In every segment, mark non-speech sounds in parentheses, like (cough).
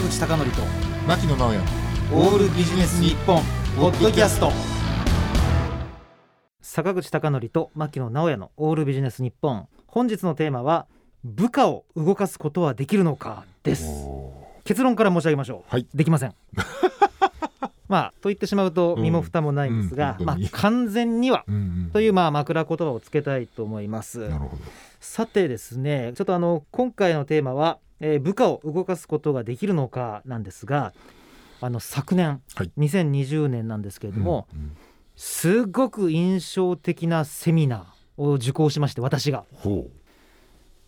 坂口孝則と牧野直哉。オールビジネス日本ポッドキャスト。坂口孝則と牧野直哉のオールビジネス日本。本日のテーマは部下を動かすことはできるのか？です。結論から申し上げましょう、はい。できません。(laughs) まあと言ってしまうと身も蓋もないんですが、まあうんうん本当に。完全にはというまあ枕言葉をつけたいと思います。なるほど。さてですねちょっとあの今回のテーマは、えー部下を動かすことができるのかなんですがあの昨年、はい。2020年なんですけれども、うんうん。すごく印象的なセミナーを受講しまして私が。ほ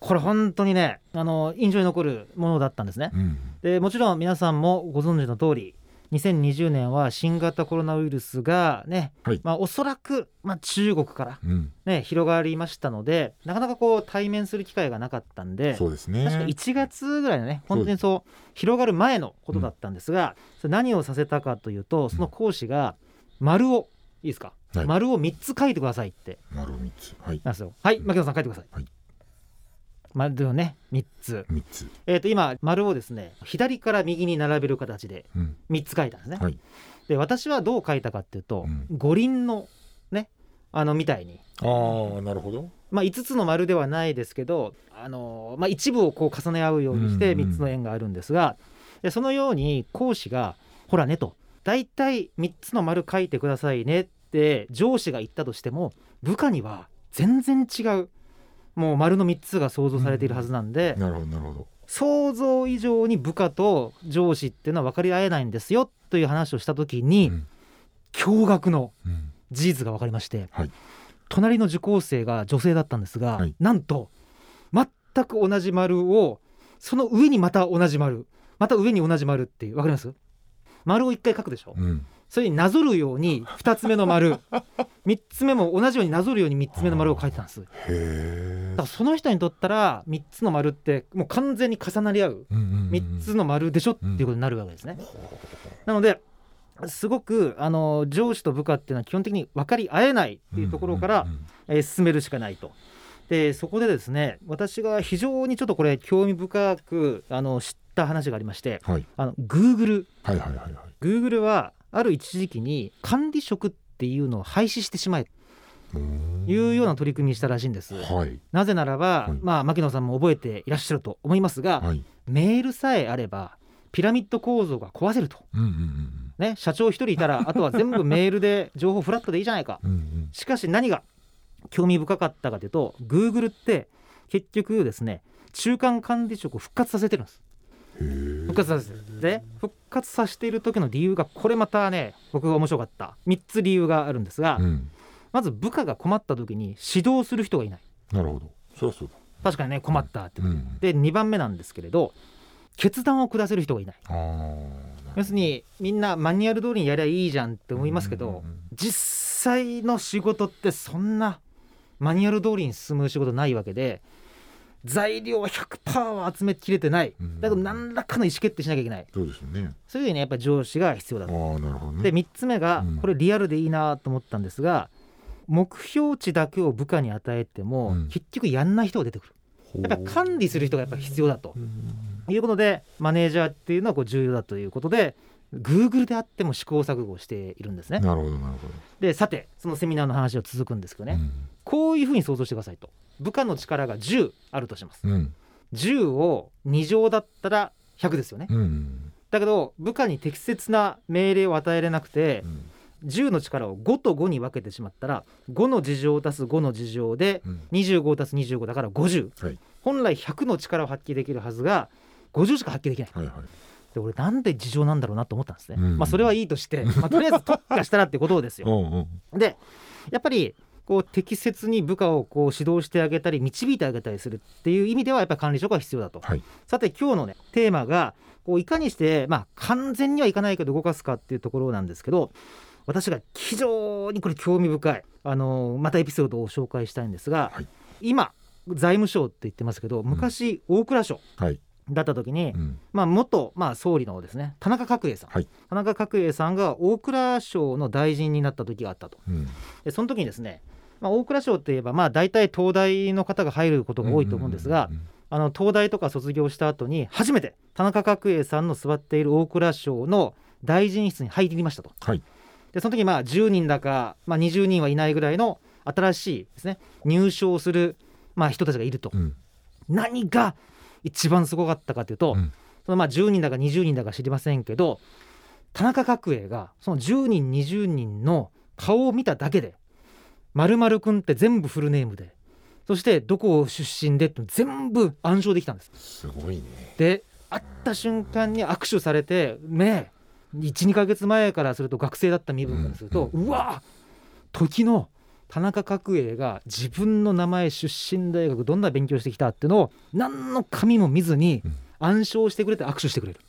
これ本当にねあの印象に残るものだったんですね。う、うん。でもちろん皆さんもご存知の通り2020年は新型コロナウイルスがね、はい。まあ、おそらく、まあ、中国から、うん。ね、広がりましたのでなかなかこう対面する機会がなかったんでそうですね。確か1月ぐらいのね本当にそう広がる前のことだったんですが、それ何をさせたかというとその講師が丸をいいですか、はい。丸を3つ書いてくださいって。丸三つ。はい。なんですよ。はい牧野さん書いてください、はい丸をね3つ。三つ。えー、と今丸をですね左から右に並べる形でうん。3つ書いたんですね、はい。で私はどう書いたかっていうと、うん。五輪のねあのみたいに。ああなるほど。まあ、5つの丸ではないですけど、あのまあ、一部をこう重ね合うようにしてうんうん3つの円があるんですが、でそのように講師が「ほらね」と「大体3つの丸書いてくださいね」って上司が言ったとしても部下には全然違うもう丸の3つが想像されているはずなんで、なるほどなるほど。想像以上に部下と上司っていうのは分かり合えないんですよという話をした時に、うん。驚愕のうん。事実が分かりまして、はい。隣の受講生が女性だったんですが、はい。なんと全く同じ丸をその上にまた同じ丸また上に同じ丸っていう分かります？丸を1回書くでしょ、うんそれになぞるように (laughs) 2つ目の丸。3つ目も同じようになぞるように3つ目の丸を書いてたんです。だからその人にとったら3つの丸ってもう完全に重なり合う3つの丸でしょっていうことになるわけですね。なのですごくあの上司と部下っていうのは基本的に分かり合えないっていうところから、えー進めるしかないと。でそこでですね私が非常にちょっとこれ興味深くあの知った話がありましてはい。あの Google はいはいはいはい。Google はある一時期に管理職っていうのを廃止してしまえというような取り組みにしたらしいんです。はい。なぜならば、はい。まあ牧野さんも覚えていらっしゃると思いますが、はい。メールさえあればピラミッド構造が壊せると。うんうんね、社長一人いたら (laughs) あとは全部メールで情報フラットでいいじゃないか。うんうん。しかし何が興味深かったかというと Google って結局ですね中間管理職を復活させてるんです復活させてるで復活させている時の理由がこれまたね僕が面白かった。3つ理由があるんですが、うん。まず部下が困った時に指導する人がいない。なるほど。そりゃそう。だ確かにね困ったって、うん。で2番目なんですけれど決断を下せる人がいない。要するにみんなマニュアル通りにやりゃいいじゃんって思いますけど、うんうんうん。実際の仕事ってそんなマニュアル通りに進む仕事ないわけで材料は100%は集めきれてない。うん。だけど何らかの意思決定しなきゃいけない。そうですよね。そういうふうにやっぱり上司が必要だあと。あなるほどね。で3つ目がうん。これリアルでいいなと思ったんですが目標値だけを部下に与えてもうん。結局やんない人が出てくる。やっぱ管理する人がやっぱ必要だと。うん。いうことでマネージャーっていうのはこう重要だということで Google であっても試行錯誤しているんですね。なるほどなるほでさてそのセミナーの話を続くんですけどね、どこういうふうに想像してくださいと部下の力が10あるとします。うん。うん10を2乗だったら100ですよね。うん。だけど部下に適切な命令を与えれなくてうん。10の力を5と5に分けてしまったら5の事情足す5の事情でうん。25足す25だから50、はい。本来100の力を発揮できるはずが50しか発揮できない。はいはい。で俺なんで事情なんだろうなと思ったんですね、うん。まあそれはいいとして、まあ、とりあえず特化したらってことですよ。うんうん。でやっぱりこう適切に部下をこう指導してあげたり導いてあげたりするっていう意味ではやっぱり管理職が必要だと、はい。さて今日のねテーマがこういかにしてまあ完全にはいかないけど動かすかっていうところなんですけど私が非常にこれ興味深いあのまたエピソードを紹介したいんですが、はい。今財務省って言ってますけど昔大蔵省はい。だった時に、うん。まあ、元、まあ、総理のですね田中角栄さん、はい。田中角栄さんが大蔵省の大臣になった時があったと。うん。でその時にですね、まあ、大蔵省っていえばまあ大体東大の方が入ることが多いと思うんですが、うんあの東大とか卒業した後に初めて田中角栄さんの座っている大蔵省の大臣室に入りましたと。はいでその時まあ10人だか、まあ、20人はいないぐらいの新しいですね入省する、まあ、人たちがいると。うん何が一番すごかったかというと、うんそのまあ10人だか20人だか知りませんけど田中角栄がその10人20人の顔を見ただけで「まるくん」って全部フルネームでそしてどこ出身でって全部暗唱できたんです。すごいね。で会った瞬間に握手されてね12ヶ月前からすると学生だった身分からすると、うわ時の田中角栄が自分の名前出身大学どんな勉強してきたっていうのを何の紙も見ずにうん。暗唱してくれて握手してくれる。あ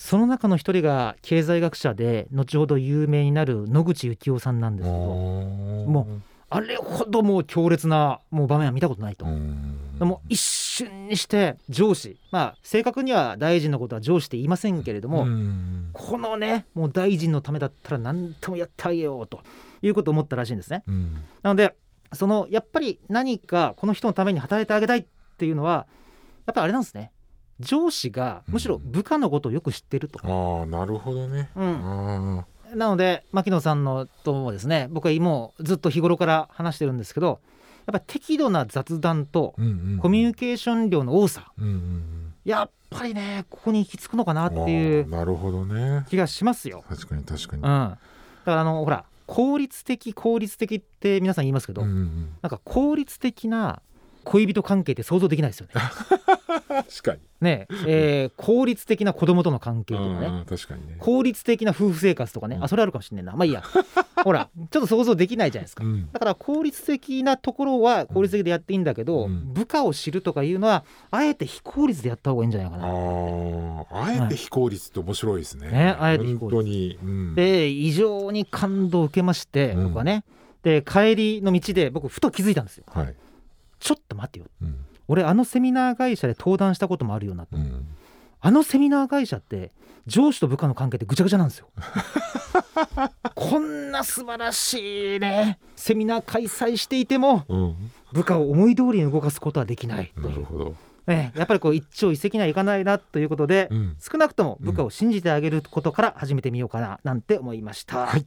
その中の一人が経済学者で後ほど有名になる野口幸雄さんなんですけどももあれほどもう強烈なもう場面は見たことないと。うん。でも一瞬にして上司まあ正確には大臣のことは上司って言いませんけれども、うん。このねもう大臣のためだったら何ともやってあげようということを思ったらしいんですね。うん。なのでそのやっぱり何かこの人のために働いてあげたいっていうのはやっぱりあれなんですね上司がむしろ部下のことをよく知ってると。ああなるほどね。うん、あなので牧野さんのともですね僕はもうずっと日頃から話してるんですけどやっぱり適度な雑談とコミュニケーション量の多さうんうんやっぱりねここに行き着くのかなってうんいうなるほどね。気がしますよ。確かに確かに。うん、だからあのほら効率的効率的って皆さん言いますけど、うんうん。なんか効率的な恋人関係って想像できないですよね。(laughs) 確かに。ねえー効率的な子供との関係とかね。うん確かにね。効率的な夫婦生活とかね。うん。あそれあるかもしれないな。まあいいや。(laughs) ほらちょっと想像できないじゃないですか。うん。だから効率的なところは効率的でやっていいんだけど、うん。部下を知るとかいうのはあえて非効率でやった方がいいんじゃないかあな。ーあえて非効率って面白いですね。ねあえて非効率。本当に。うん。で異常に感動を受けまして、うん。僕はね。で帰りの道で僕ふと気づいたんですよ。はい。ちょっと待ってよ。うん。俺あのセミナー会社で登壇したこともあるよなと、うん。あのセミナー会社って上司と部下の関係ってぐちゃぐちゃなんですよ。(laughs) こんな素晴らしいねセミナー開催していてもうん。部下を思い通りに動かすことはできない。という、なるほど。ね、やっぱりこう一朝一夕にはいかないなということで、うん。少なくとも部下を信じてあげることから始めてみようかななんて思いました、はい